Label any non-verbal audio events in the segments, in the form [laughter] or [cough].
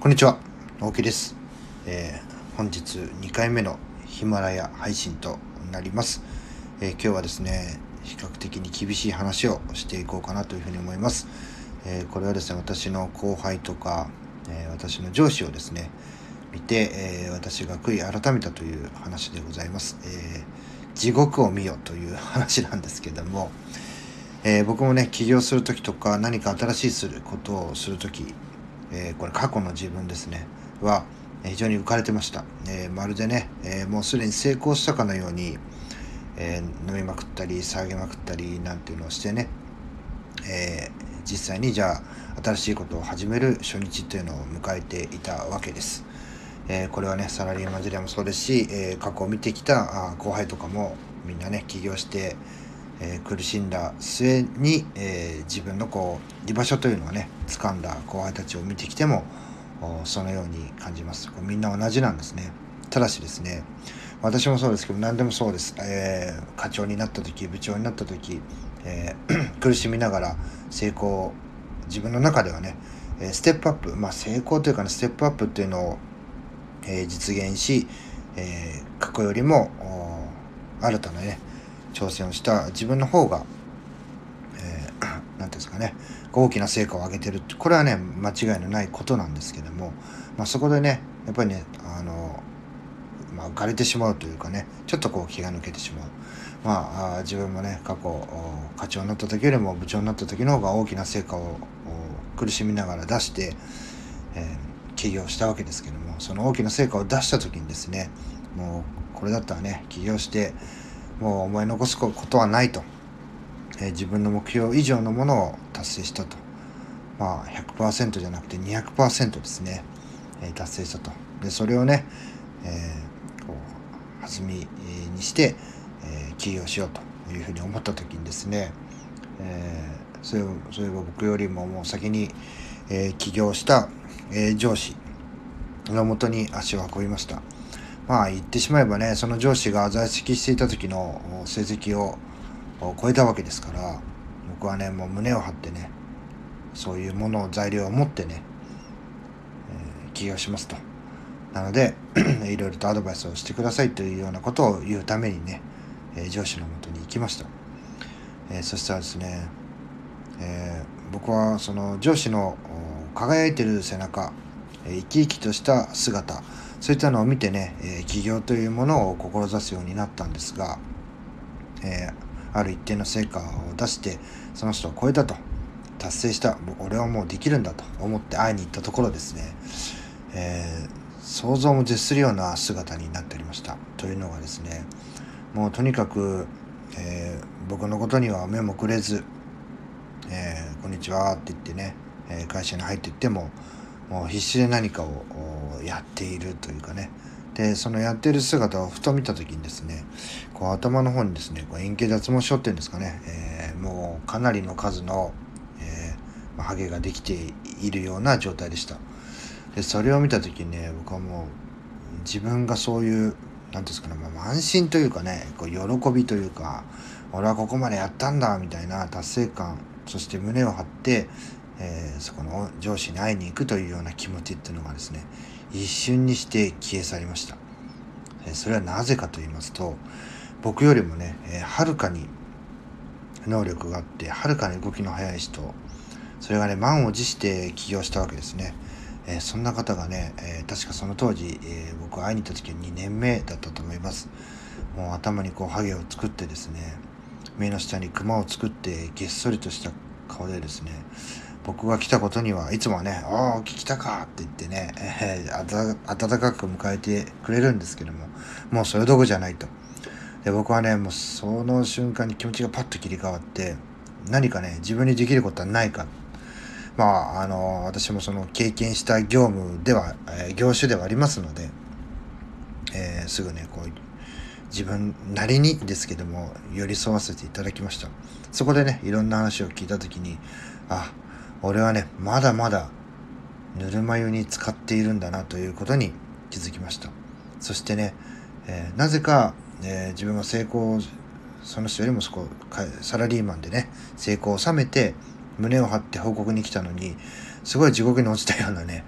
こんにちは、大木です、えー、本日2回目のヒマラヤ配信となります、えー、今日はですね、比較的に厳しい話をしていこうかなというふうに思います。えー、これはですね、私の後輩とか、え私の上司をですね、見て、え私が悔い改めたという話でございます。え地獄を見よという話なんですけども、え、僕もね起業する時とか何か新しいすることをする時、えー、これ過去の自分ですね。は非常に浮かれてました、えー、まるでね、えもうすでに成功したかのように、え飲みまくったり下げまくったりなんていうのをしてね、え実際にじゃあ新しいことを始める初日というのを迎えていたわけです、えこれはねサラリーマン時代もそうですし、え過去を見てきたあ後輩とかもみんなね起業してえー、苦しんだ末に、えー、自分のこう居場所というのをね掴んだ後輩たちを見てきてもそのように感じます。みんな同じなんですね。ただしですね私もそうですけど何でもそうです、えー、課長になった時部長になった時、え [clears throat] 苦しみながら成功自分の中ではねステップアップまあ成功というかねステップアップっていうのを、え実現し、え過去よりも新たなね挑戦をした自分の方が、えー、[coughs] て言うんですかね、大きな成果を上げてるってこれはね、間違いのないことなんですけども、まあ、そこでね、やっぱりね、あの、まあ、浮かれてしまうというかね、ちょっとこう気が抜けてしまう。まあ、自分もね、過去、課長になった時よりも部長になった時の方が大きな成果を苦しみながら出して、えー、起業したわけですけども、その大きな成果を出した時にですね、もうこれだったらね、起業して、もう思い残すことはないと、えー、自分の目標以上のものを達成したと。まあ100%じゃなくて200%ですね、えー、達成したと。で、それをね、えー、こう、弾みにして、えー、起業しようというふうに思った時にですね、えー、それそれは僕よりももう先に、えー、起業した、えー、上司のもとに足を運びました。まあ言ってしまえばねその上司が在籍していた時の成績を超えたわけですから僕はねもう胸を張ってねそういうものを材料を持ってね、えー、起業しますと。なので [clears throat] いろいろとアドバイスをしてくださいというようなことを言うためにね、えー、上司のもとに行きました、えー、そしたらですね、え僕はその上司の輝いてる背中生き生きとした姿そういったのを見てね、え起業というものを志すようになったんですが、えー、ある一定の成果を出してその人を超えたと。達成した。俺はもうできるんだと思って会いに行ったところですね、えー、想像も絶するような姿になっておりました。というのがですねもうとにかく、えー、僕のことには目もくれず「えー、こんにちは」って言ってね、会社に入っていってももう必死で何かををやっているというかね。でそのやってる姿をふと見た時にですねこう頭の方にですねこう円形脱毛症っていうんですかね、えー、もうかなりの数の、えーまあ、ハゲができているような状態でした。でそれを見た時にね僕はもう自分がそういう何ですかね、まあ、安心というかねこう喜びというか俺はここまでやったんだみたいな達成感そして胸を張ってえー、そこの上司に会いに行くというような気持ちっていうのがですね一瞬にして消え去りました、えー、それはなぜかと言いますと僕よりもねはる、えー、かに能力があってはるかに動きの速い人それがね満を持して起業したわけですね、えー、そんな方がね、えー、確かその当時、えー、僕会いに行った時は2年目だったと思います。もう頭にこうハゲを作ってですね目の下にクマを作ってげっそりとした顔でですね僕が来たことにはいつもはね、おお、来たかって言ってね、えー、温かく迎えてくれるんですけども、もうそれどころじゃないと。で、僕はね、もうその瞬間に気持ちがパッと切り替わって、何かね、自分にできることはないか。まあ、あの、私もその経験した業務では、えー、業種ではありますので、えー、すぐね、こう、自分なりにですけども、寄り添わせていただきました。そこでね、いろんな話を聞いたときに、あ、俺はね、まだまだぬるま湯に使っているんだなということに気づきました。そしてね、えー、なぜか、えー、自分が成功、その人よりもそこ、サラリーマンでね、成功を収めて、胸を張って報告に来たのに、すごい地獄に落ちたようなね、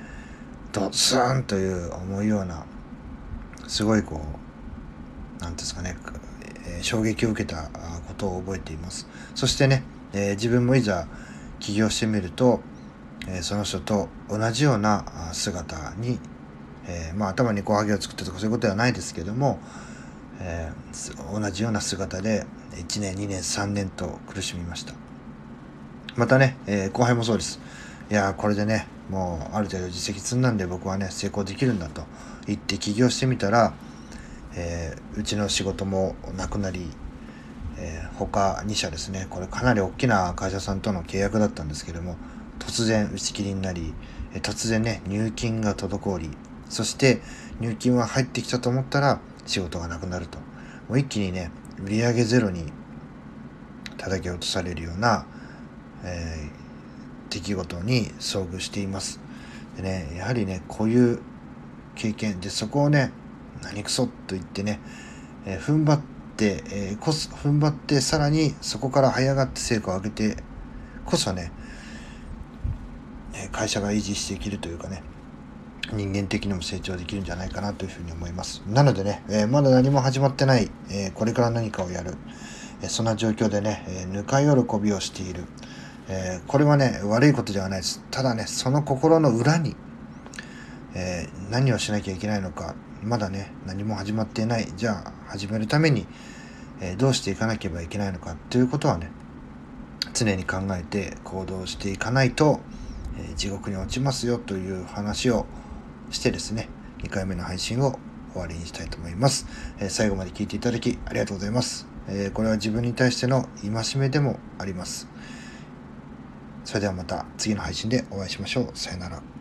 ドスーンという思うようなすごいこう何ですかね、えー、衝撃を受けたことを覚えていますそしてね、えー、自分もいざ起業してみると、えー、その人と同じような姿に、えまあ頭にこうハゲを作ってとかそういうことではないですけども、え同じような姿で1年2年3年と苦しみました。またね、え後輩もそうです。いやこれでねもうある程度実績積んだんで僕はね成功できるんだと言って起業してみたら、え、うちの仕事もなくなり、えー、他2社ですねこれかなり大きな会社さんとの契約だったんですけども突然打ち切りになり、え突然ね入金が滞りそして入金は入ってきたと思ったら仕事がなくなるともう一気にね売上ゼロに叩き落とされるような、えー出来事に遭遇しています。でね、やはりね、こういう経験で、そこをね、何くそと言ってね、えー、踏ん張って、えー、こそ、踏ん張って、さらにそこから這い上がって成果を上げてこそね、会社が維持していけるというかね、人間的にも成長できるんじゃないかなというふうに思います。なのでね、えー、まだ何も始まってない、えー、これから何かをやる、えー、そんな状況でね、えぬか喜びをしている、え、これはね、悪いことではないです。ただね、その心の裏に、え、何をしなきゃいけないのか、まだね、何も始まっていない。じゃあ、始めるために、えー、どうしていかなければいけないのかということはね、常に考えて行動していかないと、え地獄に落ちますよという話をしてですね、2回目の配信を終わりにしたいと思います。え最後まで聞いていただきありがとうございます。えこれは自分に対しての戒めでもあります。それではまた次の配信でお会いしましょう。さよなら。